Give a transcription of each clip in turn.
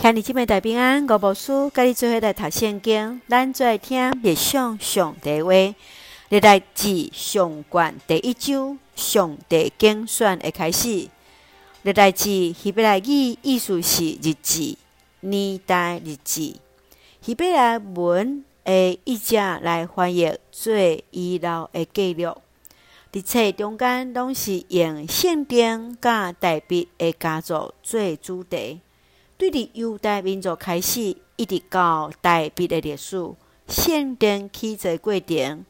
兄弟姊妹大平安，吴牧师甲你做伙来读圣经，咱做来听默上上帝话。历代志上卷第一章，上帝竞选的开始。历代志希伯来语意思是日子、年代日子。希伯来文的译者来翻译做遗留的记录。伫册中间拢是用圣经甲代笔的家族做主题。对伫犹太民族开始，一直到大卫的历史，圣殿建造过程。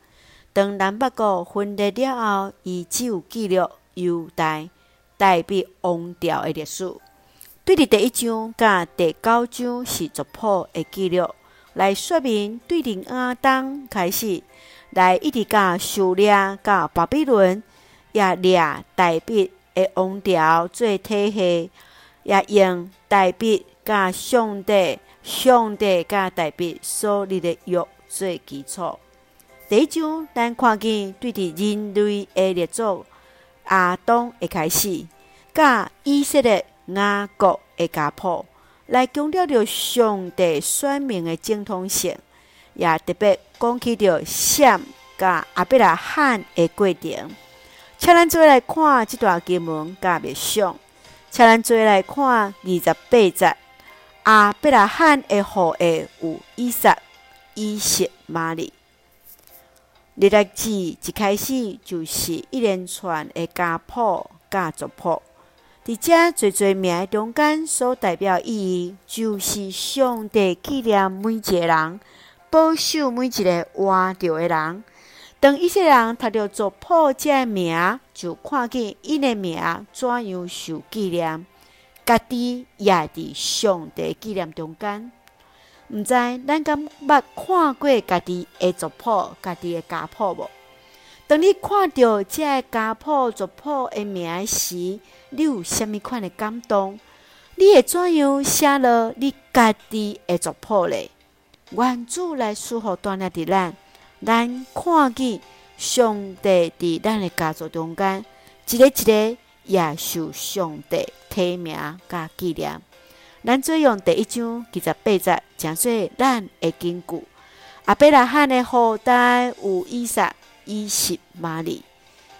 当南北国分裂了后，伊只有记录犹大大卫王朝的历史。对伫第一章甲第九章是族谱的记录，来说明对伫亚当开始，来一直到数列到巴比伦，也列大卫的王朝做体系。也用大卫甲上帝、上帝甲大卫所立的约做基础。第一章，咱看见对伫人类的列祖亚当的开始，甲以色列雅各的家谱，来强调着上帝选民的正统性，也特别讲起着闪甲阿伯拉罕的过程。请咱做来看这段经文甲默想。请咱做来看二十八节，阿伯拉罕的后裔有以撒、以实玛利。历代志一开始就是一连串的家谱、家族谱。伫这侪侪名中间所代表意义，就是上帝纪念每一个人，保守每一个活着的人。当一些人读到族谱这名，就看见伊的名怎样受纪念，家己也伫上帝纪念中间。毋知咱敢捌看过家己的族谱、家己的家谱无？当你看到这家谱、族谱的名时，你有啥物款的感动？你会怎样写落你家己的族谱咧？愿主来赐福锻炼伫咱。咱看见上帝伫咱的家族中间，一个一个也受上帝提名甲纪念。咱做用第一章二十八节，诚说咱的根据。阿伯拉罕的后代有以撒、以实玛利，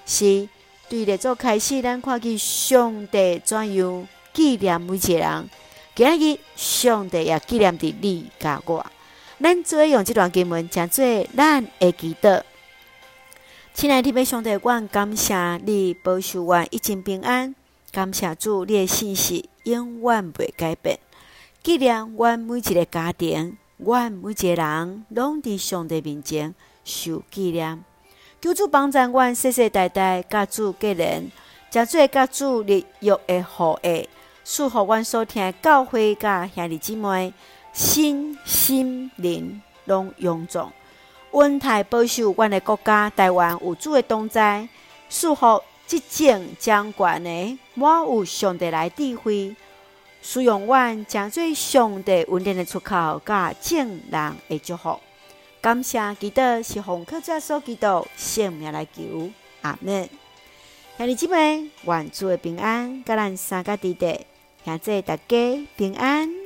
是对列祖开始，咱看见上帝怎样纪念每一个人。今日上帝也纪念伫你甲我。咱做用这段经文，诚做咱的祈祷。亲爱的弟兄姊妹，阮感谢你保守我一切平安，感谢主，你的信息永远袂改变。纪念阮每一个家庭，阮每一个人，拢伫上帝面前受纪念。求主帮助阮世世代代甲主结连，诚做甲主立约的后裔，赐福阮所听教会甲兄弟姊妹。身心灵拢臃肿，温台保守阮的国家台湾有主的同在，赐福执政掌权的，满有上帝来指挥，使用阮诚做上帝恩典的出口，甲众人的祝福。感谢祈祷是奉靠主耶稣基督圣名来求，阿门。兄弟姊妹，愿主的平安，甲咱三个弟弟，现在大家平安。